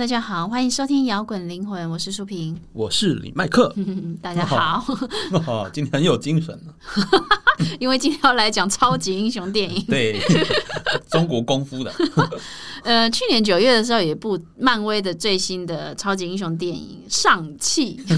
大家好，欢迎收听摇滚灵魂，我是舒平。我是李麦克，大家好，哦，今天很有精神呢。因为今天要来讲超级英雄电影。对，中国功夫的。呃，去年九月的时候，有一部漫威的最新的超级英雄电影《上气 》，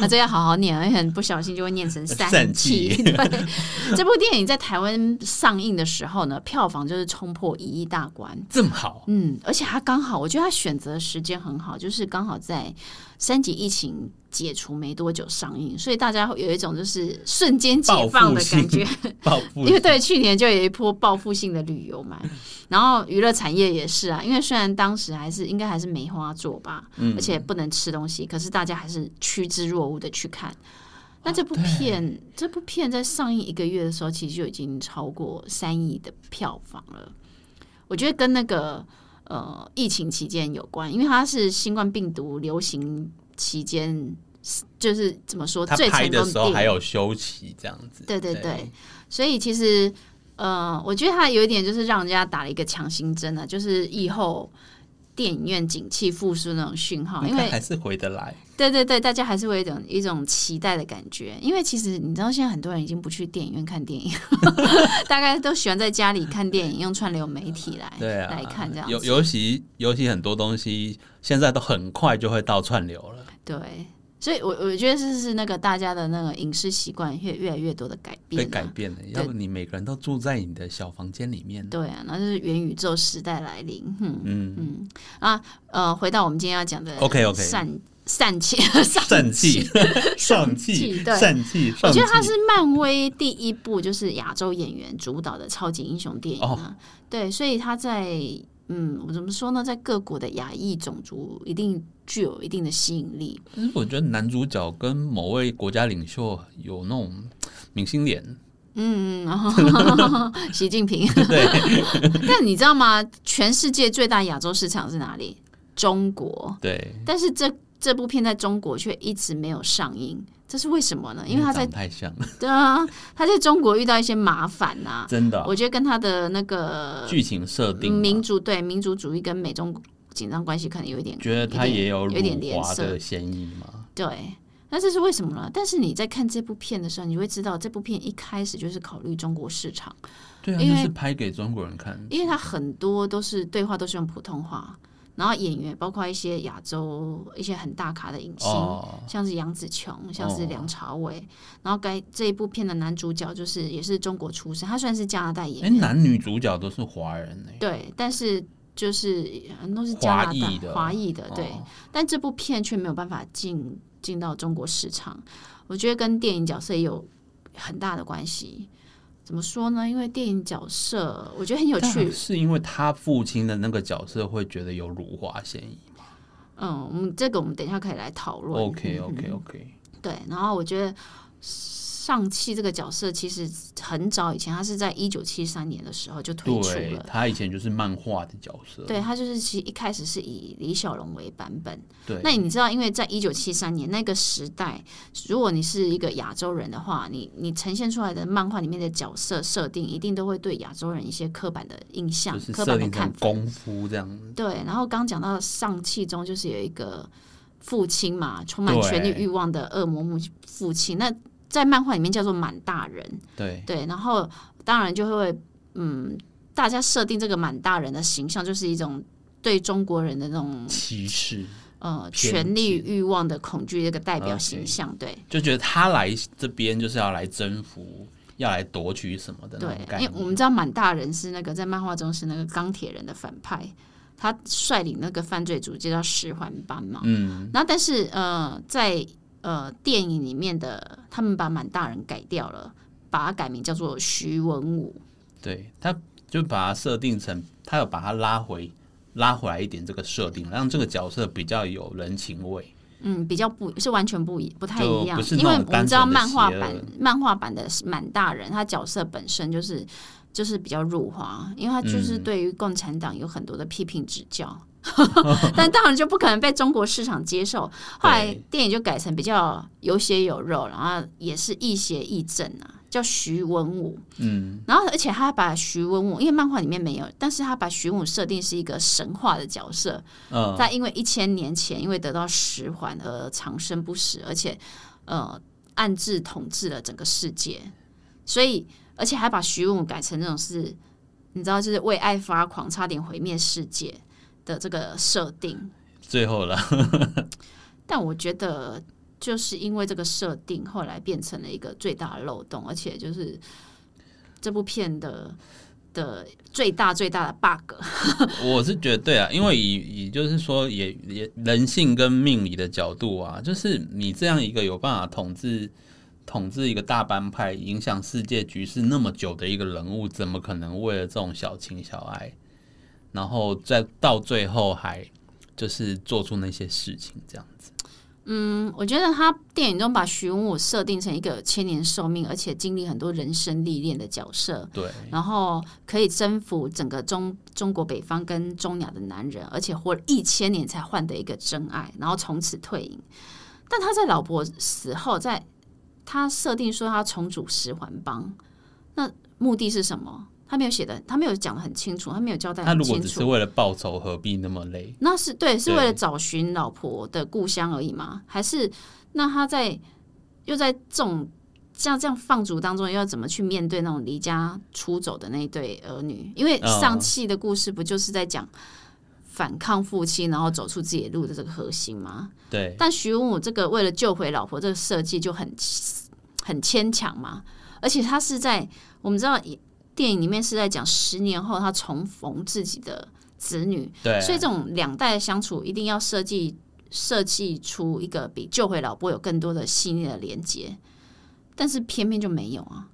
那这要好好念，很不小心就会念成“散气”。对，这部电影在台湾上映的时候呢，票房就是冲破一亿大关，这么好。嗯，而且它刚好，我觉得它选择时间很好，就是刚好在三级疫情解除没多久上映，所以大家有一种就是瞬间解放的感觉。报复，因为对去年就有一波报复性的旅游嘛，然后娱乐产业也是啊。因为虽然当时还是应该还是梅花座吧，而且不能吃东西，可是大家还是趋之若鹜的去看。那这部片，这部片在上映一个月的时候，其实就已经超过三亿的票房了。我觉得跟那个呃疫情期间有关，因为它是新冠病毒流行期间，就是怎么说，最拍的时候还有休息这样子。对对对，所以其实。呃，我觉得它有一点就是让人家打了一个强心针啊，就是以后电影院景气复苏那种讯号，因为还是回得来。对对对，大家还是会一种一种期待的感觉，因为其实你知道，现在很多人已经不去电影院看电影，大概都喜欢在家里看电影，用串流媒体来对来看这样。尤尤其尤其很多东西现在都很快就会到串流了。对。所以，我我觉得是是那个大家的那个饮食习惯越越来越多的改变，被改变了。要不你每个人都住在你的小房间里面，对啊，那就是元宇宙时代来临。嗯嗯嗯啊呃，回到我们今天要讲的，OK OK，善善气 善气上气 散气。我觉得它是漫威第一部就是亚洲演员主导的超级英雄电影啊。对，所以他在。嗯，我怎么说呢？在各国的亚裔种族一定具有一定的吸引力。但是我觉得男主角跟某位国家领袖有那种明星脸。嗯，习近平。对。但你知道吗？全世界最大亚洲市场是哪里？中国。对。但是这这部片在中国却一直没有上映。这是为什么呢？因为他在太像 对啊，他在中国遇到一些麻烦呐，真的。我觉得跟他的那个剧情设定、民族对民族主义跟美中紧张关系可能有一点，觉得他也有有点脸色的嫌疑嘛。对，那这是为什么呢？但是你在看这部片的时候，你会知道这部片一开始就是考虑中国市场，对啊，就是拍给中国人看，因为他很多都是对话都是用普通话。然后演员包括一些亚洲一些很大咖的影星，像是杨紫琼，像是梁朝伟。然后该这一部片的男主角就是也是中国出生，他算是加拿大演员。哎，男女主角都是华人哎。对，但是就是都是加拿大华裔的，对。但这部片却没有办法进进到中国市场，我觉得跟电影角色也有很大的关系。怎么说呢？因为电影角色，我觉得很有趣。是因为他父亲的那个角色会觉得有辱华嫌疑吗？嗯，我们这个我们等一下可以来讨论。OK，OK，OK。对，然后我觉得。上汽这个角色其实很早以前，他是在一九七三年的时候就推出了。他以前就是漫画的角色。对他就是其实一开始是以李小龙为版本。对。那你知道，因为在一九七三年那个时代，如果你是一个亚洲人的话，你你呈现出来的漫画里面的角色设定，一定都会对亚洲人一些刻板的印象、刻板的看法。功夫这样子。对。然后刚讲到上汽中，就是有一个父亲嘛，充满权力欲望的恶魔母父亲。那在漫画里面叫做满大人，对。对，然后当然就会嗯，大家设定这个满大人的形象，就是一种对中国人的那种歧视，呃，权力欲望的恐惧，这个代表形象，对，就觉得他来这边就是要来征服，要来夺取什么的，对，因为我们知道满大人是那个在漫画中是那个钢铁人的反派，他率领那个犯罪组织叫十环班嘛，嗯，然后但是呃，在呃，电影里面的他们把满大人改掉了，把它改名叫做徐文武。对，他就把它设定成，他要把它拉回拉回来一点这个设定，让这个角色比较有人情味。嗯，比较不是完全不一不太一样，因为我们知道漫画版漫画版的满大人，他角色本身就是就是比较入华，因为他就是对于共产党有很多的批评指教。但当然就不可能被中国市场接受。后来电影就改成比较有血有肉，然后也是亦邪亦正啊，叫徐文武。嗯，然后而且他把徐文武，因为漫画里面没有，但是他把徐文武设定是一个神话的角色，嗯，在因为一千年前因为得到十环而长生不死，而且呃暗自统治了整个世界，所以而且还把徐文武改成那种是，你知道就是为爱发狂，差点毁灭世界的这个设定。最后了，但我觉得就是因为这个设定，后来变成了一个最大的漏洞，而且就是这部片的的最大最大的 bug。我是觉得对啊，因为以以就是说也也人性跟命理的角度啊，就是你这样一个有办法统治统治一个大帮派、影响世界局势那么久的一个人物，怎么可能为了这种小情小爱，然后再到最后还就是做出那些事情这样子？嗯，我觉得他电影中把徐文武设定成一个千年寿命，而且经历很多人生历练的角色，对，然后可以征服整个中中国北方跟中亚的男人，而且活了一千年才换得一个真爱，然后从此退隐。但他在老婆死后，在他设定说他重组十环帮，那目的是什么？他没有写的，他没有讲的很清楚，他没有交代他很清如果只是。为了报仇，何必那么累？那是对，是为了找寻老婆的故乡而已吗？还是那他在又在这种像这样放逐当中，又要怎么去面对那种离家出走的那一对儿女？因为嗯上汽的故事不就是在讲反抗父亲，然后走出自己的路的这个核心吗？对，但徐文武这个为了救回老婆，这个设计就很很牵强嘛。而且他是在我们知道电影里面是在讲十年后他重逢自己的子女，对，所以这种两代的相处一定要设计设计出一个比救回老婆有更多的细腻的连接，但是偏偏就没有啊，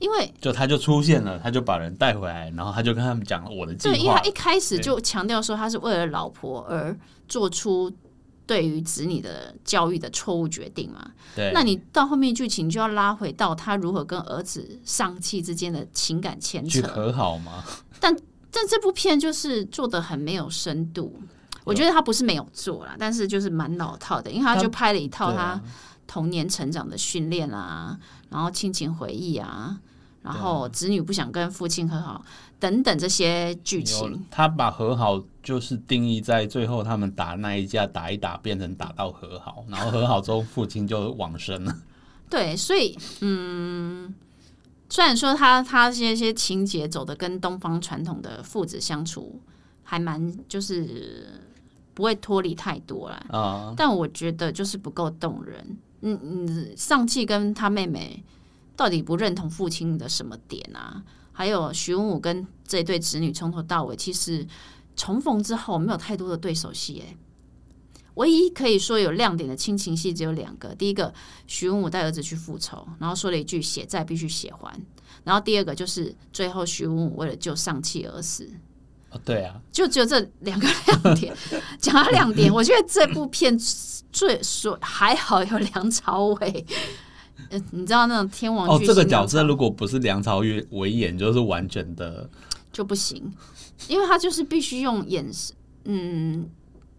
因为就他就出现了，他就把人带回来，然后他就跟他们讲我的计划对，因为他一开始就强调说他是为了老婆而做出对于子女的教育的错误决定嘛，对，那你到后面剧情就要拉回到他如何跟儿子丧气之间的情感牵扯，去和好吗？但这部片就是做的很没有深度。我觉得他不是没有做啦，但是就是蛮老套的，因为他他就拍了一套他童年成长的训练啊，然后亲情回忆啊，然后子女不想跟父亲和好等等这些剧情。他把和好就是定义在最后他们打那一架打一打变成打到和好，然后和好之后父亲就往生了。对，所以嗯，虽然说他他这些些情节走的跟东方传统的父子相处还蛮就是不会脱离太多啦，啊、但我觉得就是不够动人。嗯嗯，上气跟他妹妹到底不认同父亲的什么点啊？还有徐文武跟这对子女从头到尾，其实重逢之后没有太多的对手戏诶。唯一可以说有亮点的亲情戏只有两个，第一个徐文武带儿子去复仇，然后说了一句“血债必须血还”，然后第二个就是最后徐文武为了救上气而死。哦对啊，就只有这两个亮点。讲到亮点，我觉得这部片最说还好有梁朝伟。呃，你知道那种天王哦，巨这个角色如果不是梁朝伟伟演，就是完全的就不行，因为他就是必须用眼神，嗯。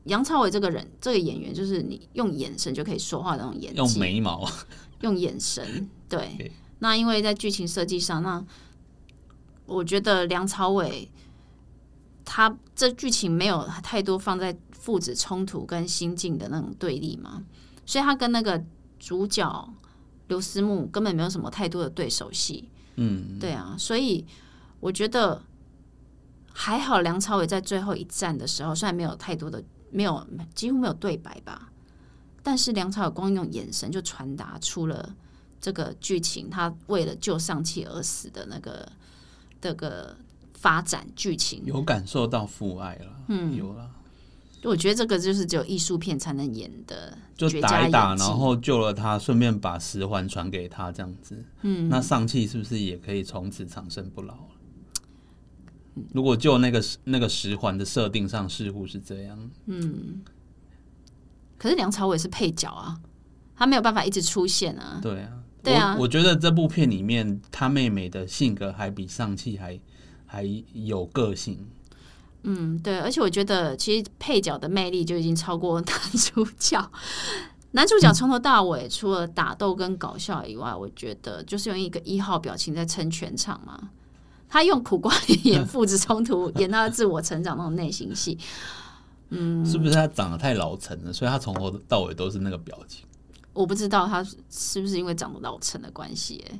杨朝伟这个人，这个演员就是你用眼神就可以说话的那种演用，眉毛。用眼神。对那因为在剧情设计上，那我觉得梁朝伟他这剧情没有太多放在父子冲突跟心境的那种对立嘛，所以他跟那个主角刘思慕根本没有什么太多的对手戏。嗯，对啊，所以我觉得还好，梁朝伟在最后一战的时候，虽然没有太多的没有几乎没有对白吧，但是梁朝伟光用眼神就传达出了这个剧情，他为了救上气而死的那个这个发展剧情。有感受到父爱了，嗯，有了，我觉得这个就是只有艺术片才能演的就打一打，然后救了他，顺便把十环传给他，这样子，嗯，那上气是不是也可以从此长生不老了？如果就那个那个十环的设定上，似乎是这样，嗯可是梁朝伟是配角啊，他没有办法一直出现啊。对啊，对啊我我觉得这部片里面他妹妹的性格还比上气还还有个性，嗯，对，而且我觉得其实配角的魅力就已经超过男主角。男主角从头到尾除了打斗跟搞笑以外，我觉得就是用一个一号表情在撑全场嘛。他用苦瓜脸演父子冲突，演他的自我成长那种内心戏。嗯，是不是他长得太老成了，所以他从头到尾都是那个表情？我不知道他是不是因为长得老成的关系，哎，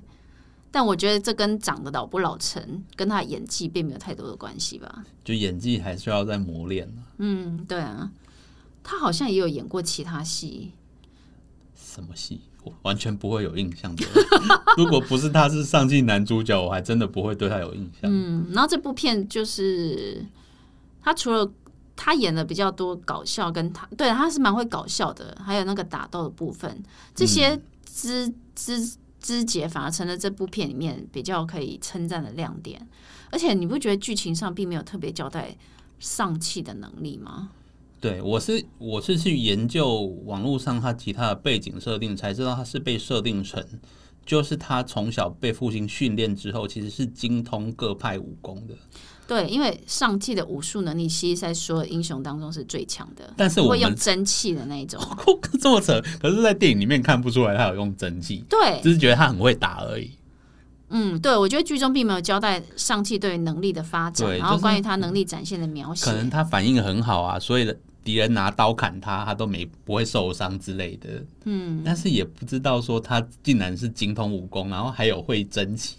但我觉得这跟长得老不老成跟他演技并没有太多的关系吧。就演技还需要再磨练嗯，对啊，他好像也有演过其他戏。什么戏？我完全不会有印象的。如果不是他是上季男主角，我还真的不会对他有印象。嗯，然后这部片就是他除了他演的比较多搞笑，跟他对他是蛮会搞笑的，还有那个打斗的部分，这些枝枝枝节反而成了这部片里面比较可以称赞的亮点。而且你不觉得剧情上并没有特别交代上气的能力吗？对，我是我是去研究网络上他其他的背景设定，才知道他是被设定成，就是他从小被父亲训练之后，其实是精通各派武功的。对，因为上气的武术能力，其实在所有英雄当中是最强的。但是我会用真气的那一种，这么扯。可是，在电影里面看不出来他有用真气，对，只是觉得他很会打而已。嗯，对，我觉得剧中并没有交代上气对于能力的发展，然后关于他能力展现的描写，可能他反应很好啊，所以的。敌人拿刀砍他，他都没不会受伤之类的。嗯，但是也不知道说他竟然是精通武功，然后还有会争奇，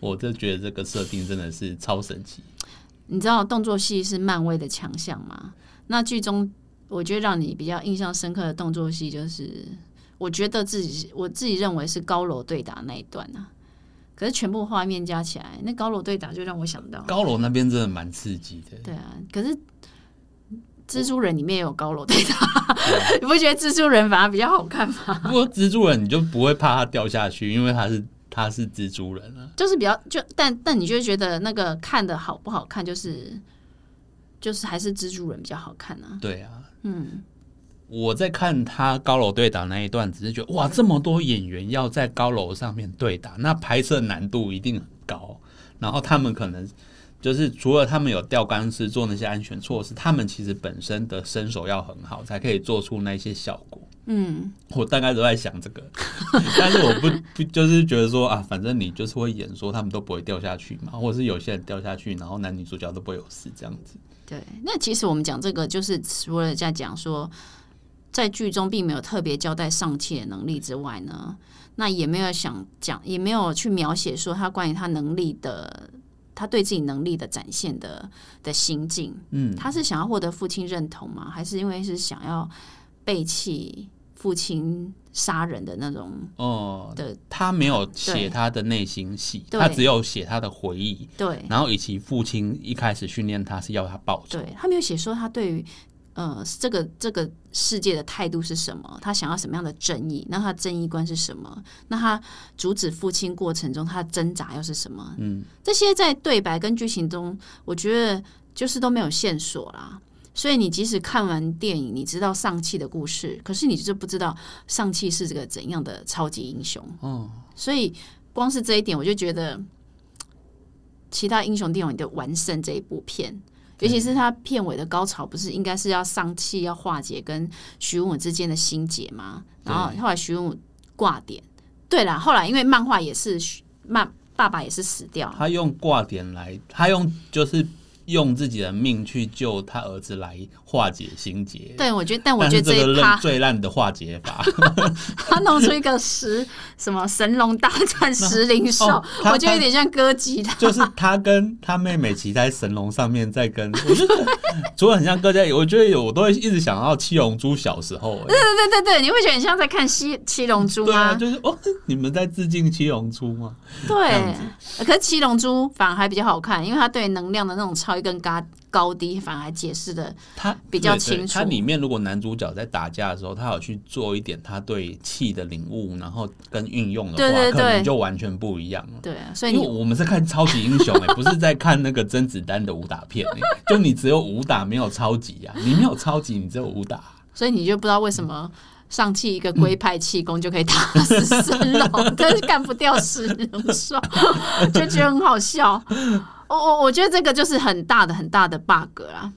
我就觉得这个设定真的是超神奇。你知道动作戏是漫威的强项吗？那剧中我觉得让你比较印象深刻的动作戏，就是我觉得自己我自己认为是高楼对打那一段啊。可是全部画面加起来，那高楼对打就让我想到高楼那边真的蛮刺激的。对啊，可是。蜘蛛人里面也有高楼对打，你不觉得蜘蛛人反而比较好看吗？不过蜘蛛人你就不会怕他掉下去，因为他是他是蜘蛛人啊。就是比较就但但你就觉得那个看的好不好看，就是就是还是蜘蛛人比较好看呢？对啊，嗯，我在看他高楼对打那一段，只是觉得哇，这么多演员要在高楼上面对打，那拍摄难度一定很高，然后他们可能。就是除了他们有吊钢丝做那些安全措施，他们其实本身的身手要很好，才可以做出那些效果。嗯，我大概都在想这个，但是我不不就是觉得说啊，反正你就是会演说他们都不会掉下去嘛，或者是有些人掉下去，然后男女主角都不会有事这样子。对，那其实我们讲这个，就是除了在讲说，在剧中并没有特别交代上气的能力之外呢，那也没有想讲，也没有去描写说他关于他能力的。他对自己能力的展现的的心境，嗯，他是想要获得父亲认同吗？还是因为是想要背弃父亲杀人的那种？哦，的他没有写他的内心戏，他只有写他的回忆。对，然后以及父亲一开始训练他是要他报仇，对他没有写说他对于。呃，这个这个世界的态度是什么？他想要什么样的正义？那他正义观是什么？那他阻止父亲过程中他的挣扎又是什么？嗯，这些在对白跟剧情中，我觉得就是都没有线索啦。所以你即使看完电影，你知道上汽的故事，可是你就不知道上汽是这个怎样的超级英雄。哦，所以光是这一点，我就觉得其他英雄电影的完胜这一部片。尤其是他片尾的高潮，不是应该是要上气要化解跟徐文武之间的心结吗？然后后来徐文武挂点，对啦，后来因为漫画也是漫爸爸也是死掉，他用挂点来，他用就是。用自己的命去救他儿子来化解心结。对，我觉得，但我觉得这一趴最烂的化解法，他弄出一个十什么神龙大战石灵兽，我觉得有点像歌姬的。就是他跟他妹妹骑在神龙上面，在跟，我觉得除了很像歌姬，我觉得有，我都会一直想到七龙珠小时候。对对对对对，你会觉得很像在看七七龙珠吗？就是哦，你们在致敬七龙珠吗？对，可是七龙珠反而还比较好看，因为它对能量的那种超。更高高低反而解释的他比较清楚。它里面如果男主角在打架的时候，他有去做一点他对气的领悟，然后跟运用的话，可能就完全不一样了。对啊，所以因为我们是看超级英雄哎，不是在看那个甄子丹的武打片哎，就你只有武打没有超级呀，你没有超级，你只有武打，所以你就不知道为什么上气一个龟派气功就可以打死神龙，但是干不掉石龙兽，就觉得很好笑。我我我觉得这个就是很大的很大的 bug 啦。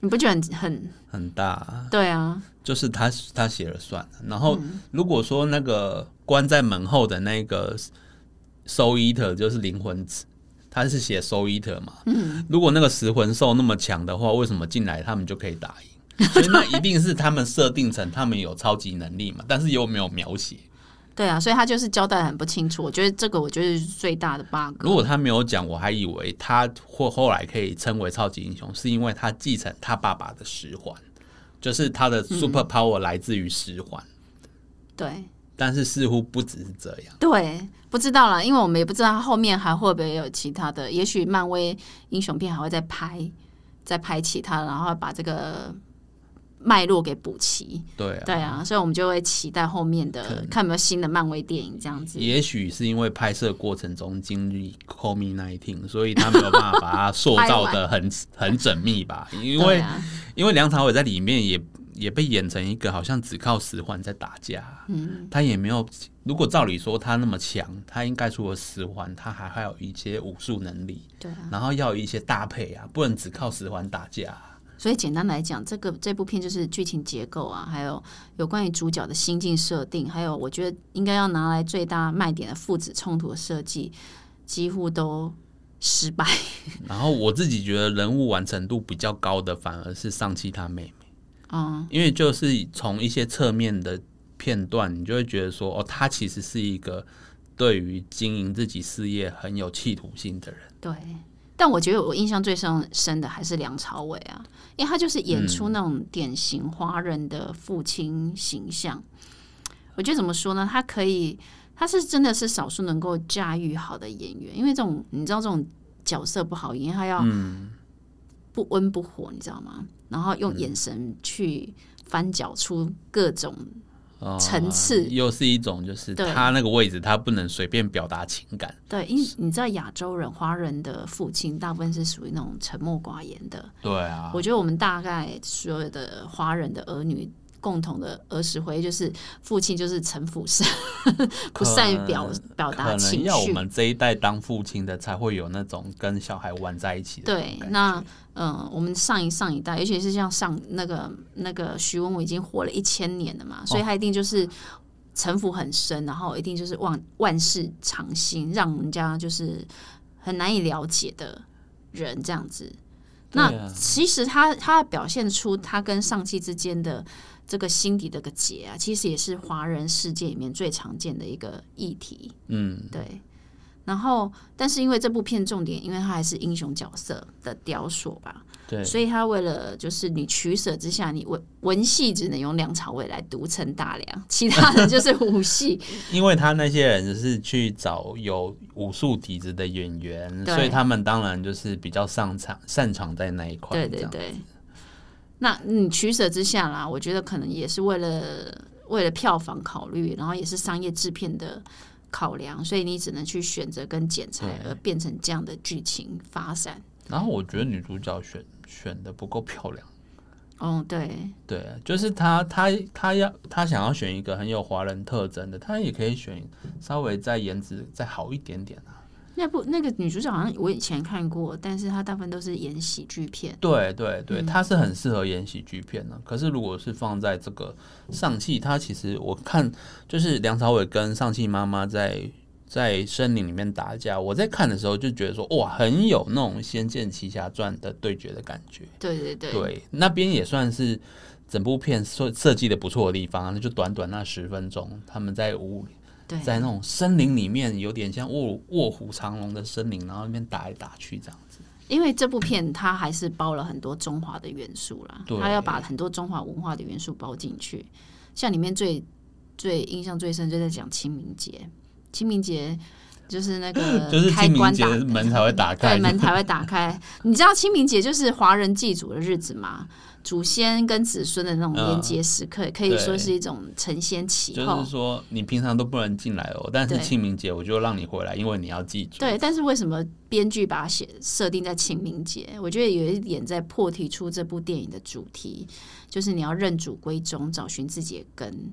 你不觉得很很很大啊，对啊？就是他他写了算。然后如果说那个关在门后的那个 soul eater 就是灵魂，他是写 soul eater 嘛？嗯，如果那个食魂兽那么强的话，为什么进来他们就可以打赢？所以那一定是他们设定成他们有超级能力嘛？但是又没有描写。对啊，所以他就是交代很不清楚。我觉得这个，我觉得是最大的 bug。如果他没有讲，我还以为他或后来可以称为超级英雄，是因为他继承他爸爸的十环，就是他的 super power 来自于十环。对，但是似乎不只是这样。对，不知道了，因为我们也不知道他后面还会不会有其他的。也许漫威英雄片还会再拍，再拍其他，然后把这个。脉络给补齐，对啊，对啊，所以我们就会期待后面的看有没有新的漫威电影这样子。也许是因为拍摄过程中经历 COVID nineteen，所以他没有办法把它塑造的很 很缜密吧？因为因为梁朝伟在里面也也被演成一个好像只靠十环在打架，嗯，他也没有。如果照理说他那么强，他应该除了十环，他还还有一些武术能力，对，然后要有一些搭配啊，不能只靠十环打架。所以简单来讲，这个这部片就是剧情结构啊，还有有关于主角的心境设定，还有我觉得应该要拿来最大卖点的父子冲突的设计，几乎都失败。然后我自己觉得人物完成度比较高的，反而是上期他妹妹。嗯，因为就是从一些侧面的片段，你就会觉得说，哦，他其实是一个对于经营自己事业很有企图心的人。对。但我觉得我印象最深深的还是梁朝伟啊，因为他就是演出那种典型华人的父亲形象。我觉得怎么说呢？他可以，他是真的是少数能够驾驭好的演员，因为这种你知道这种角色不好演，他要不温不火，你知道吗？然后用眼神去翻搅出各种。层次又是一种，就是他那个位置，他不能随便表达情感。对，因为你知道亚洲人、华人的父亲大部分是属于那种沉默寡言的。对啊，我觉得我们大概所有的华人的儿女。共同的儿时回忆就是父亲就是城府深，不善于表表达情绪。要我们这一代当父亲的才会有那种跟小孩玩在一起的。对，那嗯，我们上一上一代，尤其是像上那个那个徐文武已经活了一千年了嘛，所以他一定就是城府很深，然后一定就是万万事常新，让人家就是很难以了解的人这样子。那其实他他表现出他跟上期之间的。这个心底的个结啊，其实也是华人世界里面最常见的一个议题。嗯，对。然后，但是因为这部片重点，因为它还是英雄角色的雕塑吧，对，所以他为了就是你取舍之下，你文文戏只能用梁朝伟来独撑大梁，其他人就是武戏。因为他那些人是去找有武术底子的演员，所以他们当然就是比较擅长擅长在那一块。对对对。那你取舍之下啦，我觉得可能也是为了为了票房考虑，然后也是商业制片的考量，所以你只能去选择跟剪裁，而变成这样的剧情发展。然后我觉得女主角选选的不够漂亮。哦，对，对，就是她，她，她要她想要选一个很有华人特征的，她也可以选稍微再颜值再好一点点啊。那部那个女主角好像我以前看过，但是她大部分都是演喜剧片。对对对，她是很适合演喜剧片的。可是如果是放在这个上汽，她其实我看就是梁朝伟跟上汽妈妈在在森林里面打架，我在看的时候就觉得说哇，很有那种《仙剑奇侠传》的对决的感觉。对对对，对那边也算是整部片设设计的不错的地方，那就短短那十分钟，他们在屋里。在那种森林里面，有点像卧卧虎藏龙的森林，然后那边打来打去这样子。因为这部片它还是包了很多中华的元素啦，它要把很多中华文化的元素包进去。像里面最最印象最深就在讲清明节，清明节就是那个 就是开关打门才会打开，对门才会打开。你知道清明节就是华人祭祖的日子吗？祖先跟子孙的那种连接时刻，可以说是一种承先启后。就是说，你平常都不能进来哦，但是清明节我就让你回来，因为你要记住。对，但是为什么编剧把它写设定在清明节？我觉得有一点在破题出这部电影的主题，就是你要认祖归宗，找寻自己的根。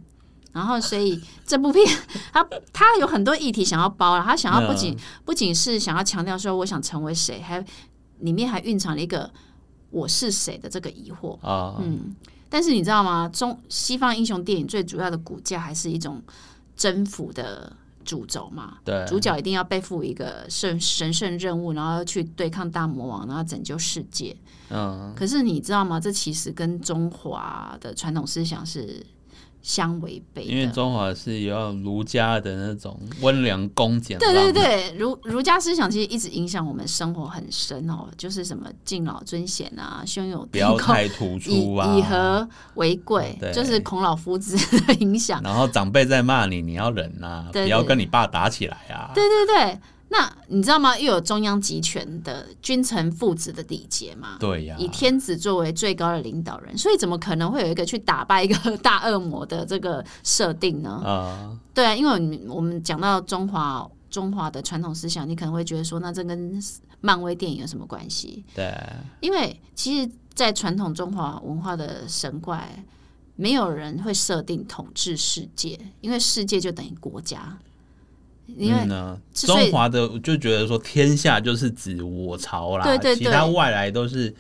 然后，所以这部片 他他有很多议题想要包了，他想要不仅不仅是想要强调说我想成为谁，还里面还蕴藏了一个。我是谁的这个疑惑。啊，嗯，但是你知道吗？中西方英雄电影最主要的骨架还是一种征服的主轴嘛。对，主角一定要背负一个神神圣任务，然后去对抗大魔王，然后拯救世界。嗯，可是你知道吗？这其实跟中华的传统思想是相违背。因为中华是要儒家的那种温良恭俭对让，对对，儒儒家思想其实一直影响我们生活很深哦，就是什么敬老尊贤啊，兄友不要太突以出啊，以和为贵对，就是孔老夫子的影响。然后长辈在骂你，你要忍啊，对对不要跟你爸打起来啊。对对对，那你知道吗？又有中央集权的君臣父子的礼节嘛？对呀，以天子作为最高的领导人，所以怎么可能会有一个去打败一个大恶魔的这个设定呢？啊，对啊，因为我们我们讲到中华中华的传统思想，你可能会觉得说，那这跟漫威电影有什么关系？对，因为其实，在传统中华文化的神怪，没有人会设定统治世界，因为世界就等于国家。因为、嗯呢，中华的就觉得说天下就是指我朝啦，对对对其他外来都是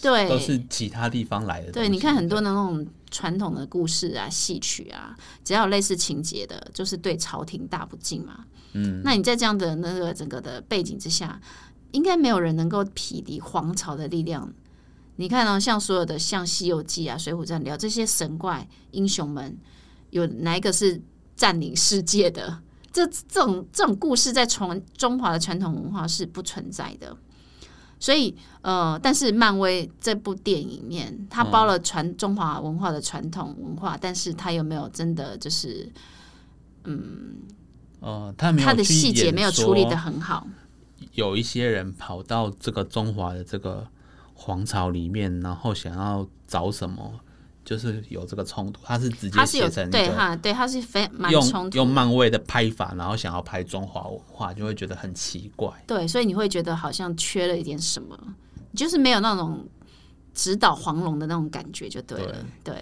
对都是其他地方来的。对，你看很多的那种传统的故事啊、戏曲啊，只要有类似情节的，就是对朝廷大不敬嘛。嗯，那你在这样的那个整个的背景之下，应该没有人能够匹敌皇朝的力量。你看哦，像所有的像《西游记》啊、《水浒传》聊这些神怪英雄们，有哪一个是占领世界的？这这种这种故事在传中华的传统文化是不存在的。所以，呃，但是漫威这部电影里面，它包了传中华文化的传统文化，但是它有没有真的就是哦，他没有它的细节没有处理的很好？有一些人跑到这个中华的这个皇朝里面，然后想要找什么，就是有这个冲突。他是直接写成对哈，对，他是非蛮冲用突用漫威的拍法，然后想要拍中华文化，就会觉得很奇怪。对，所以你会觉得好像缺了一点什么，就是没有那种指导黄龙的那种感觉，就对了。对，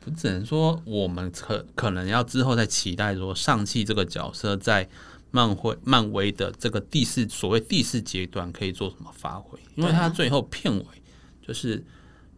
不只能说我们可可能要之后再期待说上汽这个角色在漫威漫威的这个第四所谓第四阶段可以做什么发挥，因为他最后片尾就是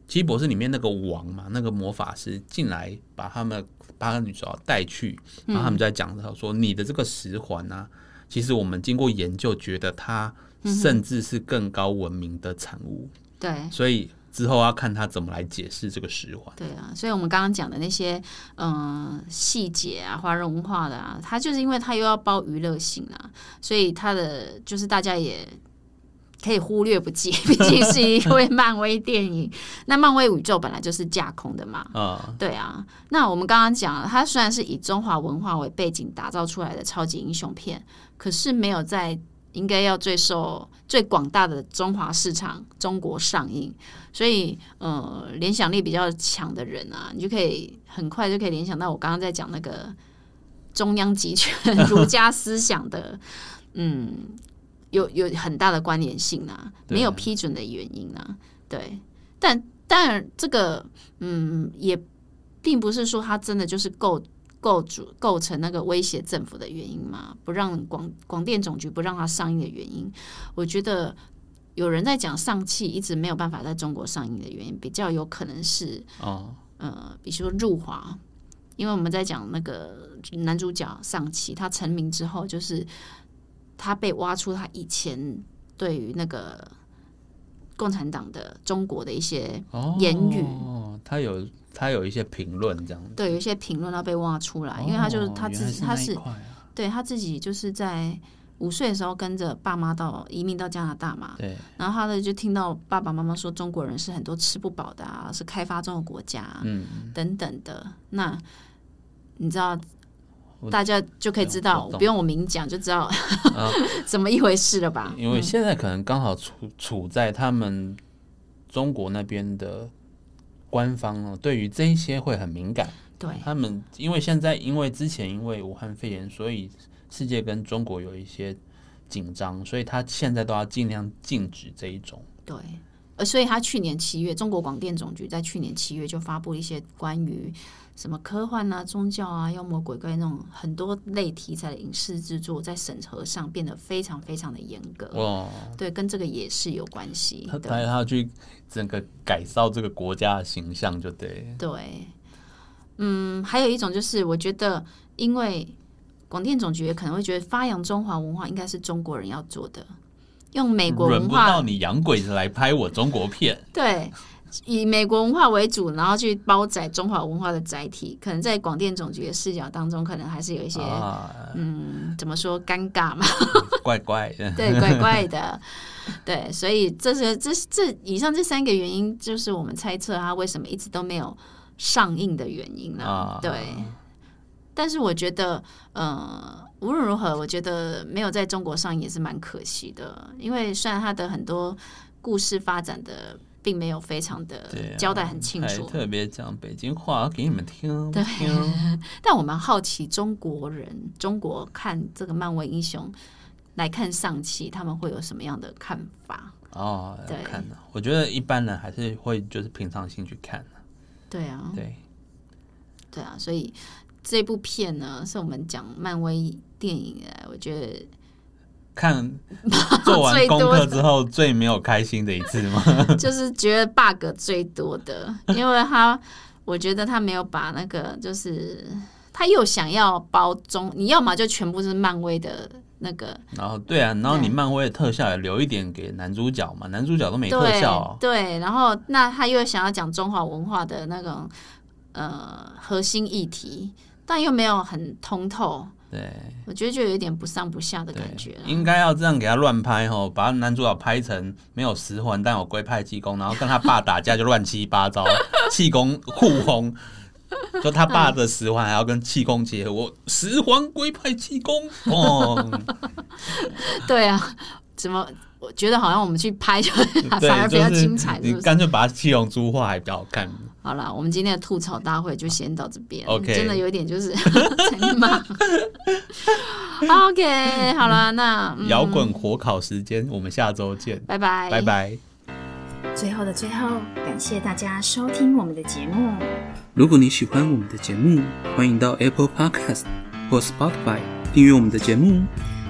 奇异博士里面那个王嘛，那个魔法师进来把他们八个女主角带去，然后他们在讲到说你的这个十环啊，其实我们经过研究觉得它甚至是更高文明的产物，对，所以之后要看他怎么来解释这个十环。对啊，所以我们刚刚讲的那些嗯细节啊、华人文化的啊，它就是因为它又要包娱乐性啊，所以它的就是大家也可以忽略不计，毕竟是一位漫威电影。那漫威宇宙本来就是架空的嘛，啊、对啊。那我们刚刚讲了，它虽然是以中华文化为背景打造出来的超级英雄片，可是没有在应该要最受最广大的中华市场中国上映，所以呃，联想力比较强的人啊，你就可以很快就可以联想到我刚刚在讲那个中央集权儒家思想的，嗯，有有很大的关联性啊，没有批准的原因啊，对，但当然这个嗯也并不是说它真的就是构构主构成那个威胁政府的原因嘛，不让广广电总局不让它上映的原因，我觉得有人在讲上汽一直没有办法在中国上映的原因，比较有可能是哦，呃，比如说入华，因为我们在讲那个男主角上汽，他成名之后，就是他被挖出他以前对于那个共产党的中国的一些哦，言语。他有他有一些评论这样子，对有一些评论要被挖出来，因为他就是哦他自己，他是对他自己就是在五岁的时候跟着爸妈到移民到加拿大嘛，对，然后他的就听到爸爸妈妈说中国人是很多吃不饱的啊，是开发中的国家、啊，嗯，等等的。那你知道我，大家就可以知道，不用我明讲就知道 怎么一回事了吧？因为现在可能刚好处处在他们中国那边的官方哦，对于这一些会很敏感。对他们因为现在因为之前因为武汉肺炎，所以世界跟中国有一些紧张，所以他现在都要尽量禁止这一种。对，呃，所以他去年七月，中国广电总局在去年七月就发布一些关于什么科幻啊、宗教啊、妖魔鬼怪那种很多类题材的影视制作，在审核上变得非常非常的严格。哇，对，跟这个也是有关系他。他要去整个改造这个国家的形象，就对。对，嗯，还有一种就是，我觉得，因为广电总局可能会觉得发扬中华文化应该是中国人要做的，用美国轮不文化到你洋鬼子来拍我中国片，对，以美国文化为主，然后去包载中华文化的载体，可能在广电总局的视角当中，可能还是有一些、啊，嗯，怎么说尴尬嘛？怪怪的。对，怪怪的。对，所以这是这这以上这三个原因，就是我们猜测它为什么一直都没有上映的原因了。啊对，但是我觉得，呃，无论如何，我觉得没有在中国上映也是蛮可惜的，因为虽然它的很多故事发展的并没有非常的交代很清还楚，特别讲北京话给你们听，对 但我蛮好奇中国人，中国看这个漫威英雄来看上期，他们会有什么样的看法？哦，对。看的，我觉得一般人还是会就是平常心去看的，对啊，对，对啊，所以这部片呢，是我们讲漫威电影我觉得看 做完功课之后最没有开心的一次吗？就是觉得 bug 最多的，因为他我觉得他没有把那个就是他又想要包中，你要么就全部是漫威的那个然后对啊，然后你漫威的特效也留一点给男主角嘛，男主角都没特效、哦，对，然后那他又想要讲中华文化的那种呃核心议题，但又没有很通透，对我觉得就有一点不上不下的感觉。应该要这样给他乱拍吼，把男主角拍成没有十环但有龟派气功，然后跟他爸打架就乱七八糟，气功互轰。就他爸的十环还要跟气功结合，我十环龟派气功哦，对啊，怎么？我觉得好像我们去拍就 对，反而比较精彩，是你？干脆把它七龙珠画还比较好看。好了，我们今天的吐槽大会就先到这边。OK 真的有一点就是 在骂。OK，好了，那、嗯摇滚火烤时间，我们下周见，拜拜，拜。拜。最后的最后，感谢大家收听我们的节目。如果你喜欢我们的节目，欢迎到 Apple Podcast 或 Spotify 订阅我们的节目，